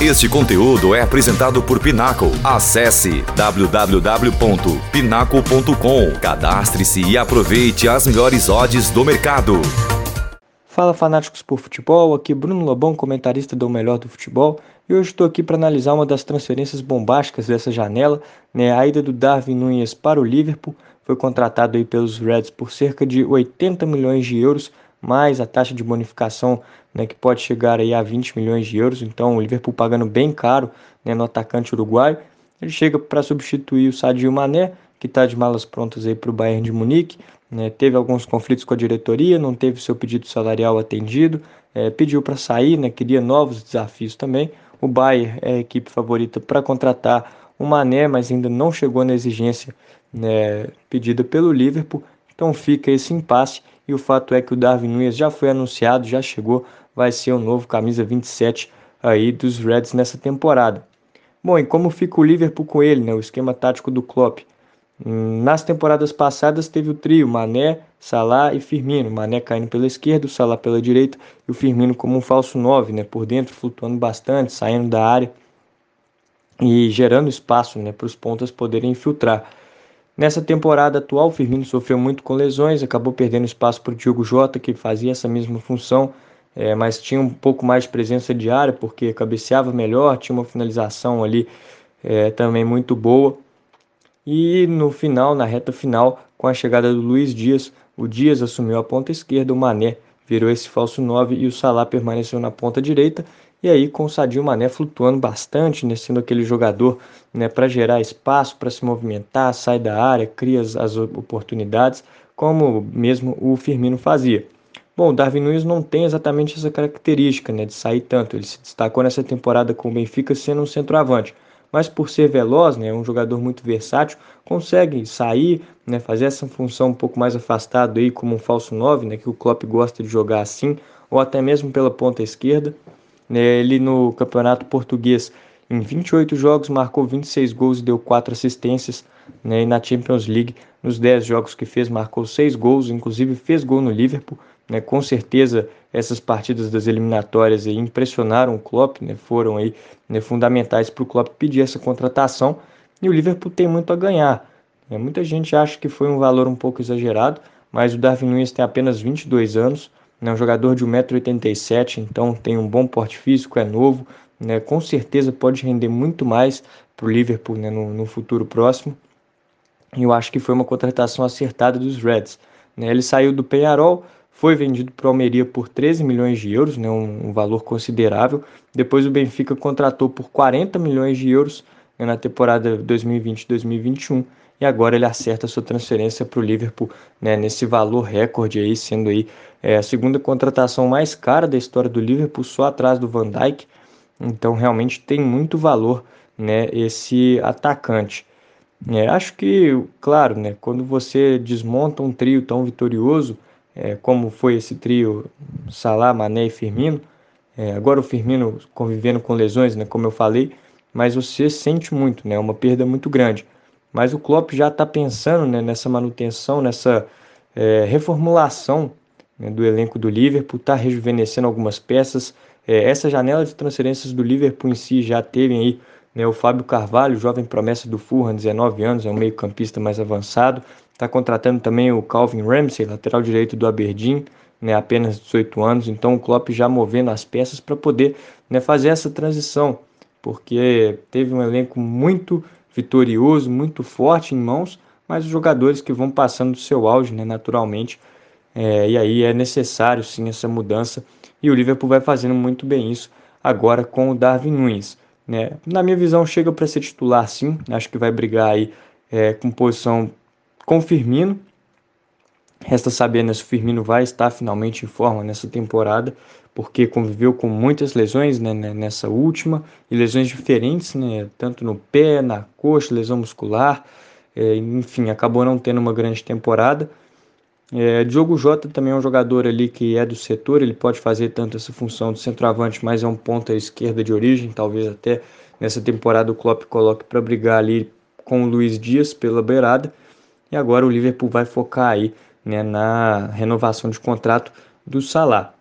Este conteúdo é apresentado por Pinaco. Acesse www.pinaco.com. Cadastre-se e aproveite as melhores odds do mercado. Fala fanáticos por futebol, aqui Bruno Lobão, comentarista do Melhor do Futebol, e hoje estou aqui para analisar uma das transferências bombásticas dessa janela, né, a ida do Darwin Nunes para o Liverpool, foi contratado aí pelos Reds por cerca de 80 milhões de euros, mais a taxa de bonificação né, que pode chegar aí a 20 milhões de euros. Então o Liverpool pagando bem caro né, no atacante uruguaio. Ele chega para substituir o Sadio Mané, que está de malas prontas aí para o Bayern de Munique. Né, teve alguns conflitos com a diretoria, não teve seu pedido salarial atendido, é, pediu para sair, né, queria novos desafios também. O Bayern é a equipe favorita para contratar o Mané, mas ainda não chegou na exigência né, pedida pelo Liverpool. Então fica esse impasse e o fato é que o Darwin Nunes já foi anunciado, já chegou, vai ser o novo camisa 27 aí dos Reds nessa temporada. Bom, e como fica o Liverpool com ele, né, o esquema tático do Klopp? Hum, nas temporadas passadas teve o trio Mané, Salah e Firmino. Mané caindo pela esquerda, o Salah pela direita e o Firmino como um falso 9, né, por dentro, flutuando bastante, saindo da área e gerando espaço né, para os pontas poderem infiltrar. Nessa temporada atual, o Firmino sofreu muito com lesões, acabou perdendo espaço para o Diogo Jota, que fazia essa mesma função, é, mas tinha um pouco mais de presença de área, porque cabeceava melhor, tinha uma finalização ali é, também muito boa. E no final, na reta final, com a chegada do Luiz Dias, o Dias assumiu a ponta esquerda, o Mané virou esse falso 9 e o Salah permaneceu na ponta direita. E aí com o Sadio Mané flutuando bastante, né, sendo aquele jogador né, para gerar espaço, para se movimentar, sai da área, cria as, as oportunidades, como mesmo o Firmino fazia. Bom, o Darwin Nunes não tem exatamente essa característica né, de sair tanto. Ele se destacou nessa temporada com o Benfica sendo um centroavante. Mas por ser veloz, né, um jogador muito versátil, consegue sair, né, fazer essa função um pouco mais afastado aí como um falso 9, né, que o Klopp gosta de jogar assim, ou até mesmo pela ponta esquerda. Né, ele no Campeonato Português, em 28 jogos, marcou 26 gols e deu 4 assistências. Né, e na Champions League, nos 10 jogos que fez, marcou 6 gols, inclusive fez gol no Liverpool. Né, com certeza, essas partidas das eliminatórias aí impressionaram o Klopp, né, foram aí, né, fundamentais para o Klopp pedir essa contratação. E o Liverpool tem muito a ganhar. Né. Muita gente acha que foi um valor um pouco exagerado, mas o Darwin Nunes tem apenas 22 anos, é um jogador de 1,87m, então tem um bom porte físico, é novo, né, com certeza pode render muito mais para o Liverpool né, no, no, futuro próximo. E eu acho que foi uma contratação acertada dos Reds. Né, ele saiu do Penharol, foi vendido para o Almeria por 13 milhões de euros, né, um, um, valor considerável. Depois o Benfica contratou por 40 milhões de euros né, na temporada 2020-2021 e agora ele acerta sua transferência para o Liverpool né, nesse valor recorde aí, sendo aí é, a segunda contratação mais cara da história do Liverpool, só atrás do Van Dijk. Então realmente tem muito valor né, esse atacante. É, acho que, claro, né, quando você desmonta um trio tão vitorioso, é, como foi esse trio Salah, Mané e Firmino, é, agora o Firmino convivendo com lesões, né, como eu falei, mas você sente muito, né, uma perda muito grande. Mas o Klopp já está pensando né, nessa manutenção, nessa é, reformulação né, do elenco do Liverpool, está rejuvenescendo algumas peças. É, essa janela de transferências do Liverpool em si já teve aí né, o Fábio Carvalho, jovem promessa do Fulham, 19 anos, é um meio campista mais avançado. Está contratando também o Calvin Ramsey, lateral direito do Aberdeen, né, apenas 18 anos. Então o Klopp já movendo as peças para poder né, fazer essa transição, porque teve um elenco muito vitorioso, muito forte em mãos, mas os jogadores que vão passando do seu auge, né, naturalmente, é, e aí é necessário sim essa mudança, e o Liverpool vai fazendo muito bem isso agora com o Darwin Nunes. Né? Na minha visão, chega para ser titular sim, acho que vai brigar aí é, com posição com Firmino, Resta saber né, se o Firmino vai estar finalmente em forma nessa temporada, porque conviveu com muitas lesões né, né, nessa última, e lesões diferentes, né, tanto no pé, na coxa, lesão muscular, é, enfim, acabou não tendo uma grande temporada. É, Diogo Jota também é um jogador ali que é do setor, ele pode fazer tanto essa função de centroavante, mas é um ponta esquerda de origem, talvez até nessa temporada o Klopp coloque para brigar ali com o Luiz Dias pela beirada. E agora o Liverpool vai focar aí né, na renovação de contrato do Salah.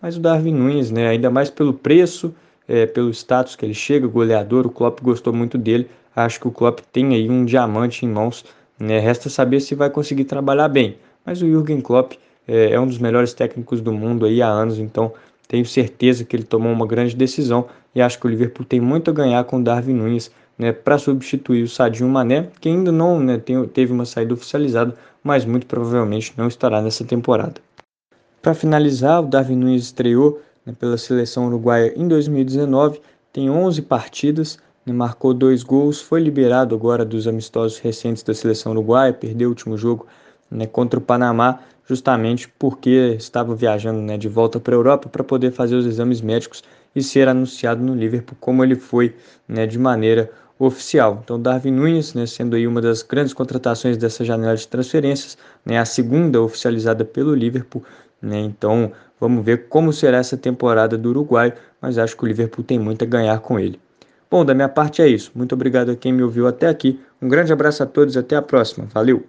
Mas o Darwin Nunes, né, ainda mais pelo preço é, pelo status que ele chega, goleador, o Klopp gostou muito dele. Acho que o Klopp tem aí um diamante em mãos. Né? Resta saber se vai conseguir trabalhar bem. Mas o Jürgen Klopp é, é um dos melhores técnicos do mundo aí há anos, então tenho certeza que ele tomou uma grande decisão e acho que o Liverpool tem muito a ganhar com o Darwin Nunes né, para substituir o Sadio Mané, que ainda não né, tem, teve uma saída oficializada, mas muito provavelmente não estará nessa temporada. Para finalizar, o Darwin Nunes estreou né, pela seleção uruguaia em 2019, tem 11 partidas, né, marcou dois gols, foi liberado agora dos amistosos recentes da seleção uruguaia, perdeu o último jogo né, contra o Panamá, justamente porque estava viajando né, de volta para a Europa para poder fazer os exames médicos e ser anunciado no Liverpool como ele foi né, de maneira oficial. Então, Darwin Nunes, né, sendo aí uma das grandes contratações dessa janela de transferências, né, a segunda oficializada pelo Liverpool. Né, então, vamos ver como será essa temporada do Uruguai, mas acho que o Liverpool tem muito a ganhar com ele. Bom, da minha parte é isso. Muito obrigado a quem me ouviu até aqui. Um grande abraço a todos e até a próxima. Valeu!